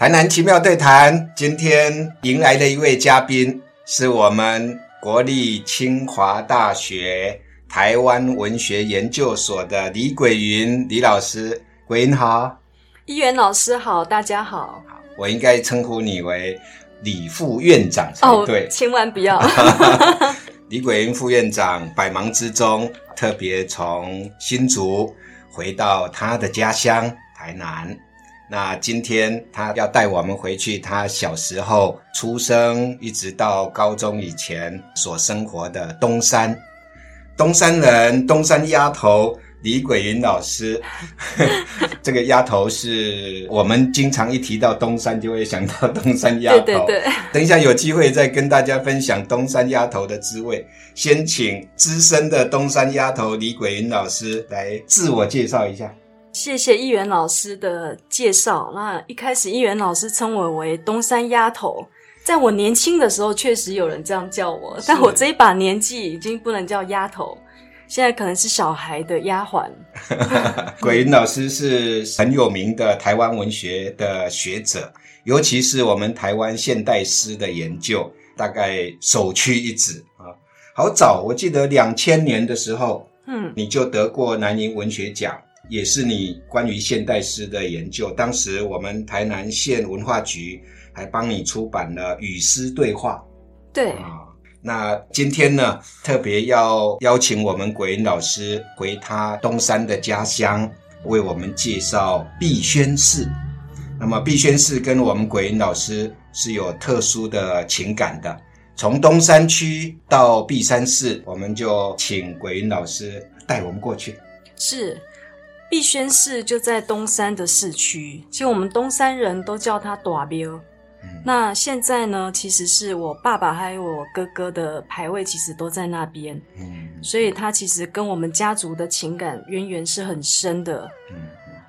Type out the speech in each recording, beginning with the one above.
台南奇妙对谈，今天迎来的一位嘉宾是我们国立清华大学台湾文学研究所的李桂云李老师。桂云好，一元老师好，大家好。我应该称呼你为李副院长才对，千万不要。李桂云副院长百忙之中，特别从新竹回到他的家乡台南。那今天他要带我们回去，他小时候出生一直到高中以前所生活的东山，东山人，东山丫头李桂云老师。这个丫头是我们经常一提到东山就会想到东山丫头。对对对。等一下有机会再跟大家分享东山丫头的滋味。先请资深的东山丫头李桂云老师来自我介绍一下。谢谢议员老师的介绍。那一开始议员老师称我为东山丫头，在我年轻的时候确实有人这样叫我，但我这一把年纪已经不能叫丫头，现在可能是小孩的丫鬟。鬼云老师是很有名的台湾文学的学者，尤其是我们台湾现代诗的研究，大概首屈一指啊。好早，我记得两千年的时候，嗯，你就得过南宁文学奖。也是你关于现代诗的研究，当时我们台南县文化局还帮你出版了《与诗对话》。对啊，那今天呢，特别要邀请我们鬼云老师回他东山的家乡，为我们介绍碧轩寺。那么碧轩寺跟我们鬼云老师是有特殊的情感的。从东山区到碧山寺，我们就请鬼云老师带我们过去。是。碧轩寺就在东山的市区，其实我们东山人都叫它大庙。那现在呢，其实是我爸爸还有我哥哥的牌位，其实都在那边。嗯，所以他其实跟我们家族的情感渊源是很深的。嗯，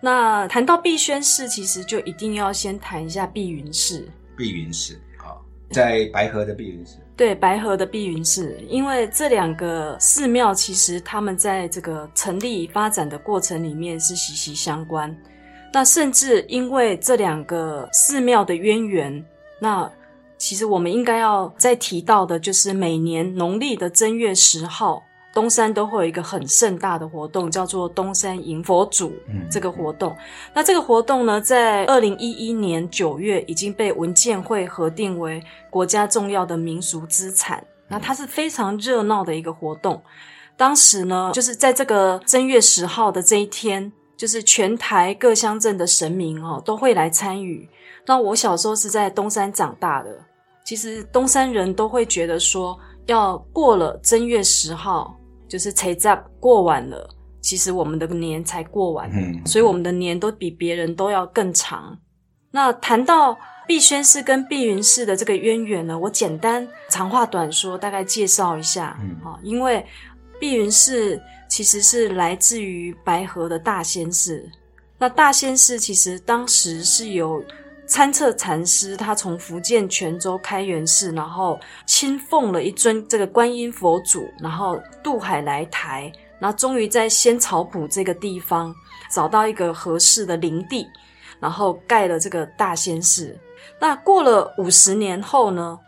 那谈到碧轩寺，其实就一定要先谈一下碧云寺。碧云寺，好，在白河的碧云寺。对白河的碧云寺，因为这两个寺庙其实它们在这个成立发展的过程里面是息息相关。那甚至因为这两个寺庙的渊源，那其实我们应该要再提到的，就是每年农历的正月十号。东山都会有一个很盛大的活动，叫做东山迎佛祖这个活动。那这个活动呢，在二零一一年九月已经被文建会核定为国家重要的民俗资产。那它是非常热闹的一个活动。当时呢，就是在这个正月十号的这一天，就是全台各乡镇的神明哦都会来参与。那我小时候是在东山长大的，其实东山人都会觉得说，要过了正月十号。就是才在过完了，其实我们的年才过完，嗯，所以我们的年都比别人都要更长。那谈到碧轩寺跟碧云寺的这个渊源呢，我简单长话短说，大概介绍一下，嗯啊，因为碧云寺其实是来自于白河的大仙寺，那大仙寺其实当时是有。参测禅师，他从福建泉州开元寺，然后亲奉了一尊这个观音佛祖，然后渡海来台，然后终于在仙草埔这个地方找到一个合适的灵地，然后盖了这个大仙寺。那过了五十年后呢？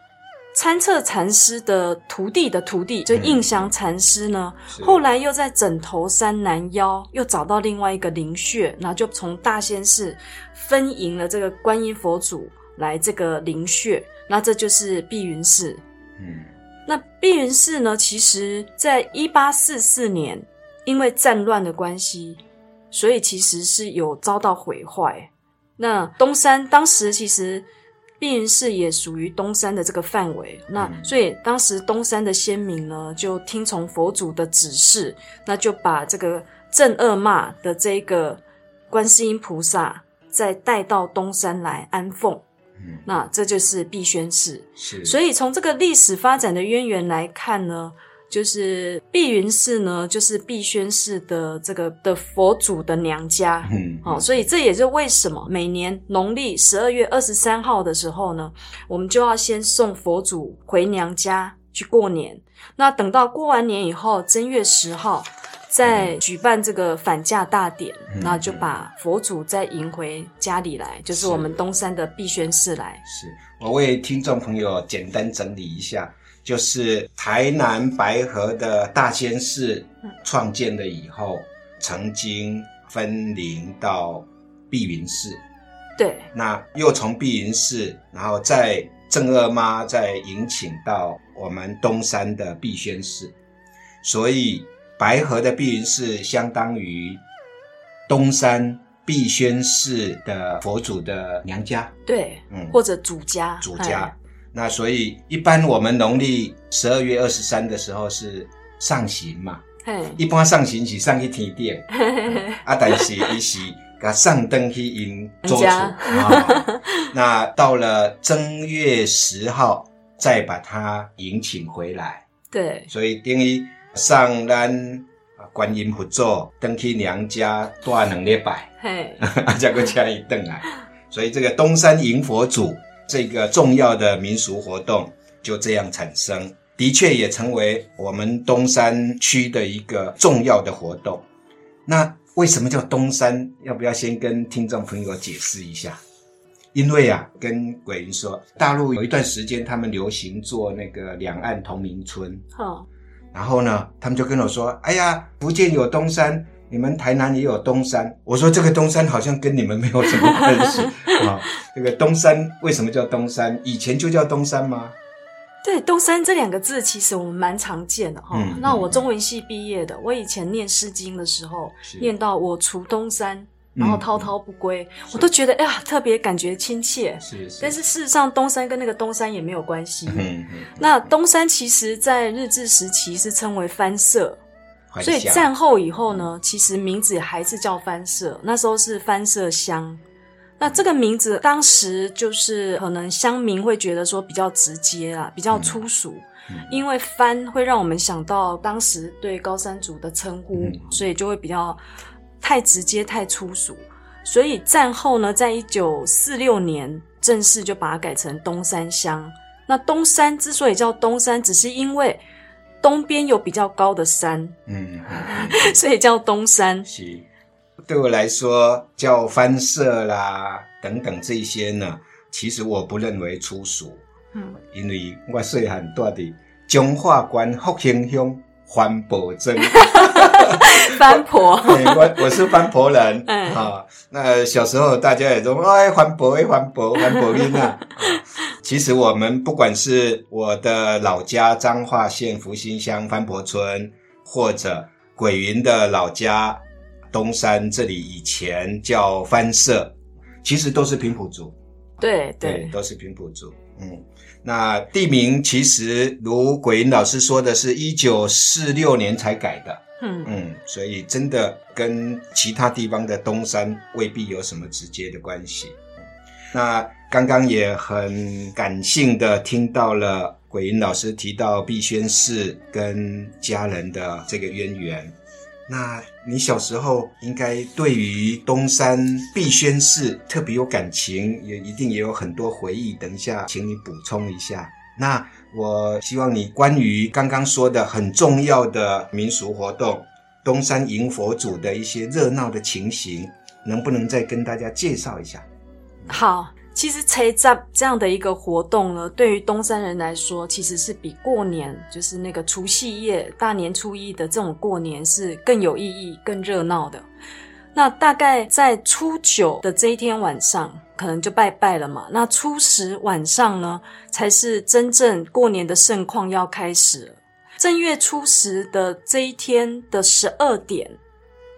参测禅师的徒弟的徒弟，就印祥禅师呢，后来又在枕头山南腰又找到另外一个灵穴，然后就从大仙寺分营了这个观音佛祖来这个灵穴，那这就是碧云寺。嗯，那碧云寺呢，其实在一八四四年因为战乱的关系，所以其实是有遭到毁坏。那东山当时其实。碧云寺也属于东山的这个范围，那所以当时东山的先民呢，就听从佛祖的指示，那就把这个正恶骂的这个观世音菩萨再带到东山来安奉，那这就是碧轩寺。是，所以从这个历史发展的渊源来看呢。就是碧云寺呢，就是碧轩寺的这个的佛祖的娘家，嗯，好，所以这也是为什么每年农历十二月二十三号的时候呢，我们就要先送佛祖回娘家去过年。那等到过完年以后，正月十号再举办这个返驾大典，嗯然后就把佛祖再迎回家里来，就是是。我们东山的碧轩寺来。是。我为听众朋友简单整理一下，就是台南白河的大仙寺创建了以后，曾经分灵到碧云寺，对，那又从碧云寺，然后再正二妈再迎请到我们东山的碧轩寺，所以白河的碧云寺相当于东山碧轩寺的佛祖的娘家，对，嗯，或者祖家，祖家。那所以一般我们农历十二月二十三的时候是上行嘛，一般上行是上去天顶，嘿，啊，但是伊是甲上灯去因做主。那到了正月十号再把它迎请回来，对，所以等于上咱啊观音佛祖登去娘家住两礼拜，嘿，啊，再个请伊登来，所以这个东山迎佛祖这个重要的民俗活动就这样产生，的确也成为我们东山区的一个重要的活动。那为什么叫东山？要不要先跟听众朋友解释一下？因为啊，跟鬼云说，大陆有一段时间他们流行做那个两岸同名村，好，然后呢，他们就跟我说：“哎呀，福建有东山，你们台南也有东山。”我说：“这个东山好像跟你们没有什么关系 啊。这个东山为什么叫东山？以前就叫东山吗？对，东山这两个字其实我们蛮常见的哈。嗯那我中文系毕业的，我以前念《诗经》的时候，念到我除东山，嗯然后滔滔不归，我都觉得哎呀，特别感觉亲切。是是，但是事实上，东山跟那个东山也没有关系。嗯嗯，那东山其实在日治时期是称为藩社，所以战后以后呢，其实名字还是叫藩社，那时候是藩社乡。那这个名字当时就是可能乡民会觉得说比较直接啊，比较粗俗，嗯因为藩会让我们想到当时对高山族的称呼，嗯所以就会比较太直接、太粗俗。所以战后呢，在一九四六年正式就把它改成东山乡。那东山之所以叫东山，只是因为东边有比较高的山，嗯 所以叫东山。是。对我来说，叫翻社啦等等这些呢，其实我不认为粗俗。嗯，因为我细汉住伫中华县福兴乡环保镇，番婆，嘿 我我是番婆人嗯啊。那小时候大家也说，哎，环保哎，环保环保人啊。啊其实我们不管是我的老家彰化县福兴乡番婆村，或者鬼云的老家东山这里以前叫番社，其实都是平埔族。对对，对，都是平埔族。嗯，那地名其实如鬼云老师说的是，一九四六年才改的。嗯，嗯，所以真的跟其他地方的东山未必有什么直接的关系。嗯那刚刚也很感性的听到了鬼云老师提到碧轩寺跟家人的这个渊源。那你小时候应该对于东山碧轩寺特别有感情，也一定也有很多回忆。等一下，请你补充一下。那我希望你关于刚刚说的很重要的民俗活动东山迎佛祖的一些热闹的情形，能不能再跟大家介绍一下？好。其实拆站这样的一个活动呢，对于东山人来说，其实是比过年，就是那个除夕夜、大年初一的这种过年是更有意义、更热闹的。那大概在初九的这一天晚上，可能就拜拜了嘛。那初十晚上呢，才是真正过年的盛况要开始了。正月初十的这一天的十二点，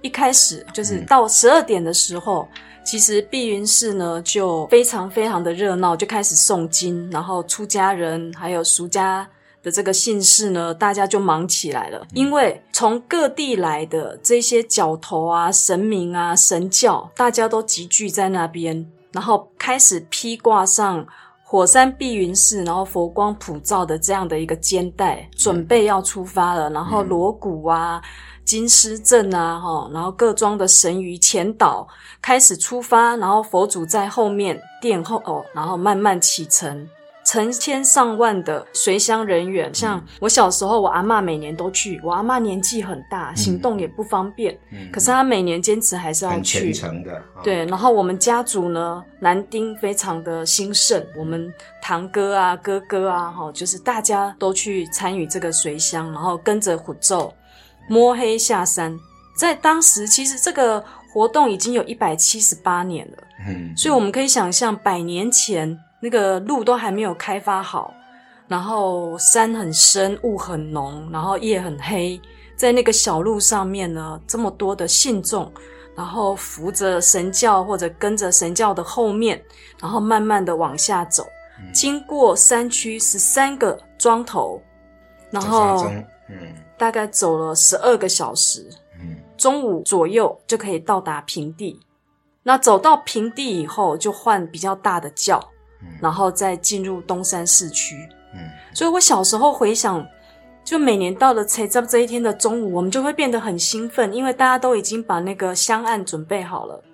一开始就是到十二点的时候。其实碧云寺呢就非常非常的热闹，就开始诵经，然后出家人还有俗家的这个姓氏呢，大家就忙起来了。因为从各地来的这些角头啊、神明啊、神教，大家都集聚在那边，然后开始披挂上火山碧云寺，然后佛光普照的这样的一个肩带，准备要出发了。然后锣鼓啊。金狮阵啊，哈，然后各庄的神鱼前导开始出发，然后佛祖在后面殿后哦，然后慢慢启程，成千上万的随乡人员。像我小时候，我阿妈每年都去。我阿妈年纪很大，行动也不方便，可是她每年坚持还是要去。很虔诚的。对，然后我们家族呢，男丁非常的兴盛，我们堂哥啊、哥哥啊，哈，就是大家都去参与这个随乡，然后跟着虎咒摸黑下山。在当时，其实这个活动已经有一百七十八年了。嗯，所以我们可以想象，百年前那个路都还没有开发好，然后山很深，雾很浓，然后夜很黑，在那个小路上面呢，这么多的信众，然后扶着神教或者跟着神教的后面，然后慢慢的往下走，经过山区十三个庄头，然后嗯，大概走了十二个小时。嗯中午左右就可以到达平地，那走到平地以后就换比较大的轿，然后再进入东山市区。嗯，所以我小时候回想，就每年到了才这这一天的中午，我们就会变得很兴奋，因为大家都已经把那个香案准备好了。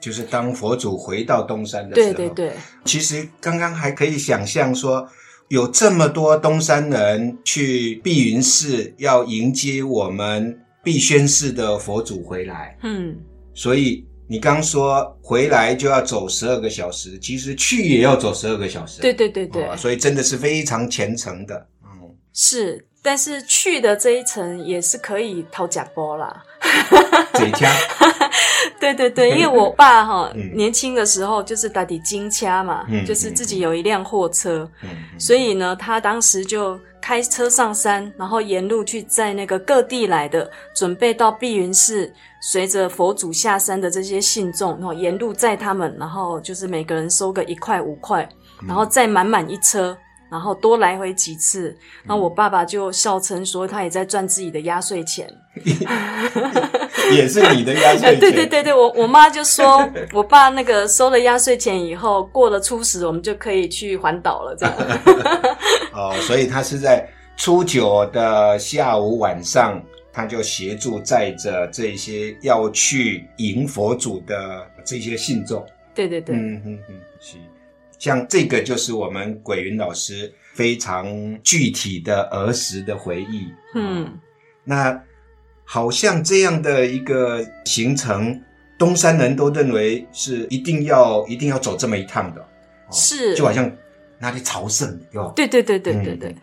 就是当佛祖回到东山的时候，对对对。其实刚刚还可以想象说，有这么多东山人去碧云寺要迎接我们。碧轩寺的佛祖回来，嗯，所以你刚说回来就要走十二个小时，其实去也要走十二个小时，对对对对，所以真的是非常虔诚的，嗯，是，但是去的这一层也是可以掏假包啦，这家。对对对，因为我爸哈年轻的时候就是打底金掐嘛，就是自己有一辆货车，所以呢，他当时就开车上山，然后沿路去载那个各地来的准备到碧云寺随着佛祖下山的这些信众，然后沿路载他们，然后就是每个人收个一块五块，然后再满满一车。然后多来回几次，然后我爸爸就笑称说，他也在赚自己的压岁钱，也是你的压岁钱。对对对对，我我妈就说，我爸那个收了压岁钱以后，过了初十，我们就可以去环岛了，这样。哦，所以他是在初九的下午晚上，他就协助载着这些要去迎佛祖的这些信众。对对对，嗯嗯嗯，是。像这个就是我们鬼云老师非常具体的儿时的回忆。嗯，那好像这样的一个行程，东山人都认为是一定要一定要走这么一趟的。是，就好像哪里朝圣，对对对对对对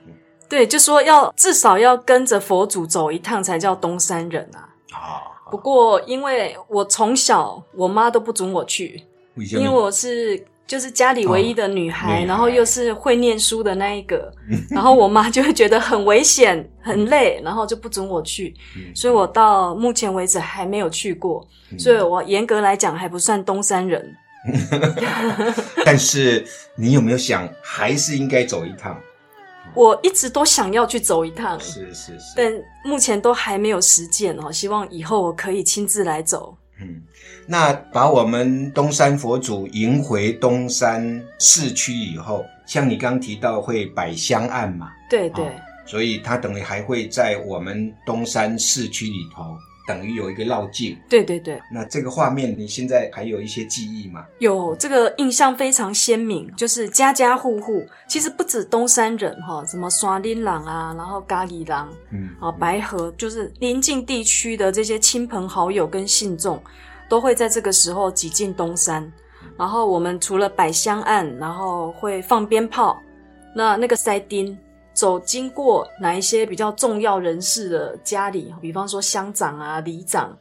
对，就说要至少要跟着佛祖走一趟才叫东山人啊。啊，不过因为我从小我妈都不准我去，因为我是。就是家里唯一的女孩，然后又是会念书的那一个，然后我妈就会觉得很危险、很累，然后就不准我去，所以我到目前为止还没有去过，所以我严格来讲还不算东山人。但是你有没有想，还是应该走一趟？我一直都想要去走一趟，是是是，但目前都还没有实践哦。希望以后我可以亲自来走。嗯。那把我们东山佛祖迎回东山市区以后，像你刚提到会摆香案嘛？对对，所以他等于还会在我们东山市区里头，等于有一个绕境。对对对。那这个画面你现在还有一些记忆吗？有，这个印象非常鲜明，就是家家户户，其实不止东山人哈，什么刷林郎啊，然后咖喱郎，嗯，啊白河，就是邻近地区的这些亲朋好友跟信众。都会在这个时候挤进东山，然后我们除了摆香案，然后会放鞭炮。那那个塞丁走经过哪一些比较重要人士的家里，比方说乡长啊、里长，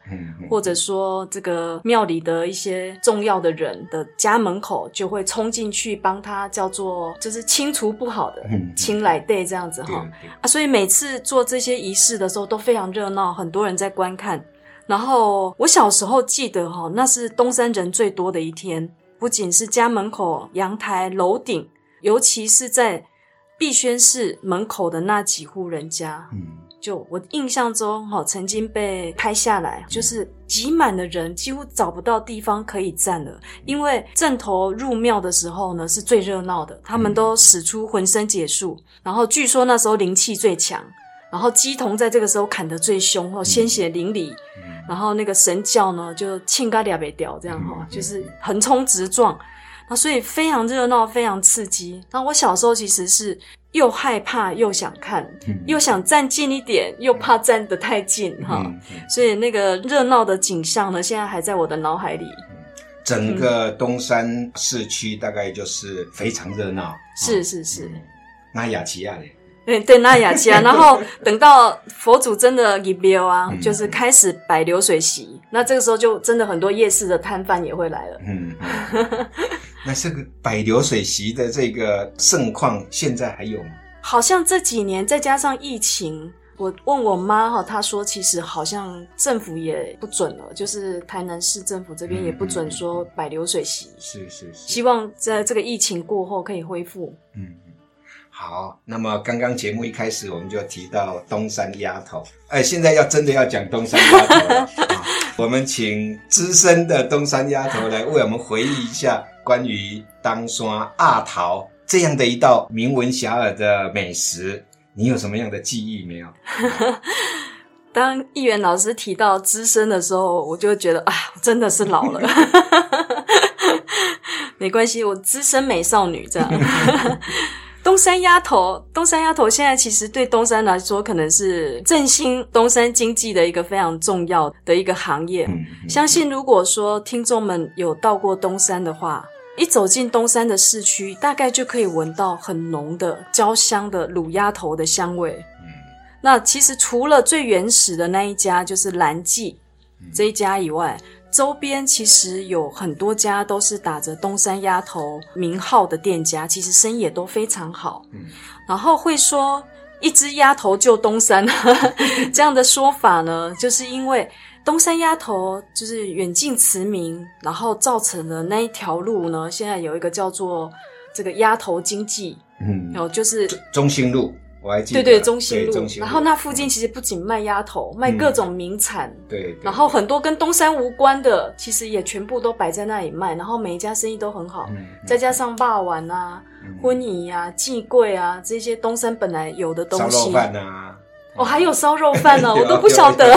或者说这个庙里的一些重要的人的家门口，就会冲进去帮他叫做就是清除不好的清来对这样子哈。啊，所以每次做这些仪式的时候都非常热闹，很多人在观看。然后我小时候记得哈，那是东山人最多的一天，不仅是家门口、阳台、楼顶，尤其是在碧轩寺门口的那几户人家，嗯，就我印象中哈，曾经被拍下来，就是挤满的人，几乎找不到地方可以站了。因为正头入庙的时候呢，是最热闹的，他们都使出浑身解数，然后据说那时候灵气最强，然后鸡童在这个时候砍得最凶，哦，鲜血淋漓。然后那个神教呢，就庆嘎俩被掉这样哈，就是横冲直撞。那所以非常热闹，非常刺激。那我小时候其实是又害怕又想看，嗯又想站近一点，又怕站得太近哈。所以那个热闹的景象呢，现在还在我的脑海里。整个东山市区大概就是非常热闹。是哦是是，嗯那雅琪亚嘞？对对，那雅琪亚，然后等到佛祖真的入庙啊，嗯就是开始摆流水席，那这个时候就真的很多夜市的摊贩也会来了。嗯，嗯 那这个摆流水席的这个盛况，现在还有吗？好像这几年再加上疫情，我问我妈哈，她说其实好像政府也不准了，就是台南市政府这边也不准说摆流水席，是是是，希望在这个疫情过后可以恢复。嗯，嗯好。那么刚刚节目一开始我们就提到东山丫头，哎，现在要真的要讲东山丫头了。啊我们请资深的东山丫头来为我们回忆一下关于当山阿桃这样的一道名闻遐迩的美食，你有什么样的记忆没有？当议员老师提到资深的时候，我就觉得啊，我真的是老了。没关系，我资深美少女这样。东山鸭头，东山鸭头现在其实对东山来说，可能是振兴东山经济的一个非常重要的一个行业。嗯，嗯相信如果说听众们有到过东山的话，一走进东山的市区，大概就可以闻到很浓的焦香的卤鸭头的香味。嗯那其实除了最原始的那一家就是蓝记这一家以外，周边其实有很多家都是打着东山鸭头名号的店家，其实生意也都非常好。嗯然后会说一只鸭头救东山 这样的说法呢，就是因为东山鸭头就是远近驰名，然后造成了那一条路呢，现在有一个叫做这个鸭头经济，嗯，哦，就是中心路，我还记得，对对，中心路。然后那附近其实不仅卖鸭头，卖各种名产，对，对然后很多跟东山无关的，其实也全部都摆在那里卖。然后每一家生意都很好，嗯再加上霸丸啊、嗯婚仪啊、季柜啊这些东山本来有的东西烧肉。饭啊，哦，还有烧肉饭呢，有我都不晓得。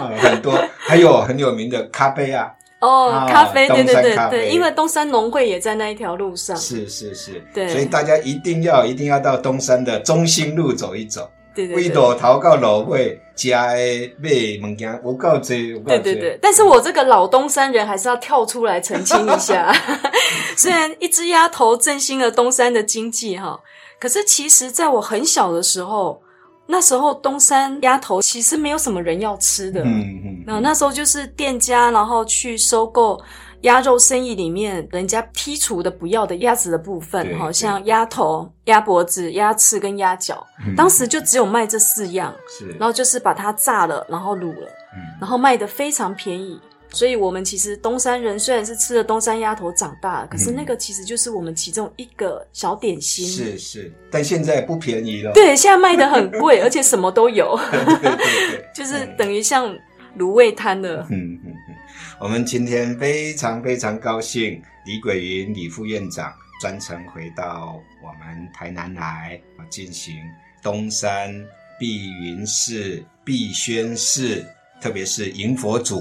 很多，还有很有名的咖啡啊，哦啊，咖啡，对对对对，因为东山农会也在那一条路上。是是是，对。所以大家一定要一定要到东山的中心路走一走，对对为对。路头到路尾，家的买物件有够多，有够多。对对对，但是我这个老东山人还是要跳出来澄清一下。虽然一只鸭头振兴了东山的经济哈，可是其实在我很小的时候，那时候东山鸭头其实没有什么人要吃的。嗯嗯，那那时候就是店家，然后去收购鸭肉生意里面人家剔除的不要的鸭子的部分，好像鸭头、鸭脖子、鸭翅跟鸭脚，嗯当时就只有卖这四样，是，然后就是把它炸了，然后卤了。嗯然后卖的非常便宜。所以，我们其实东山人虽然是吃了东山鸭头长大，可是那个其实就是我们其中一个小点心。是是，但现在不便宜了，对，现在卖的很贵，而且什么都有，对 对对，就是等于像卤味摊了。嗯嗯嗯，我们今天非常非常高兴，李桂云李副院长专程回到我们台南来啊，进行东山碧云寺、碧轩寺，特别是迎佛祖，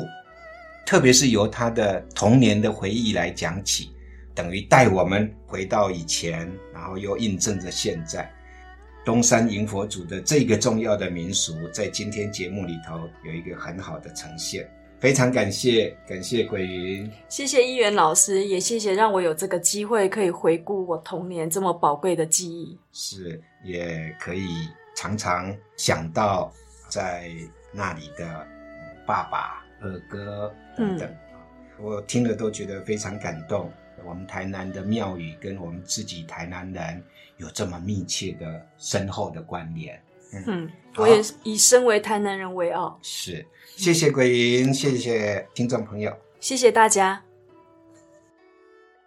特别是由他的童年的回忆来讲起，等于带我们回到以前，然后又印证着现在。东山迎佛祖的这个重要的民俗，在今天节目里头有一个很好的呈现，非常感谢，感谢鬼云，谢谢一元老师，也谢谢让我有这个机会可以回顾我童年这么宝贵的记忆。是也可以常常想到在那里的嗯爸爸、二哥等等，我听了都觉得非常感动。我们台南的庙宇跟我们自己台南人有这么密切的、深厚的关联。嗯，好我也以身为台南人为傲。是，谢谢桂云，谢谢听众朋友。谢谢大家。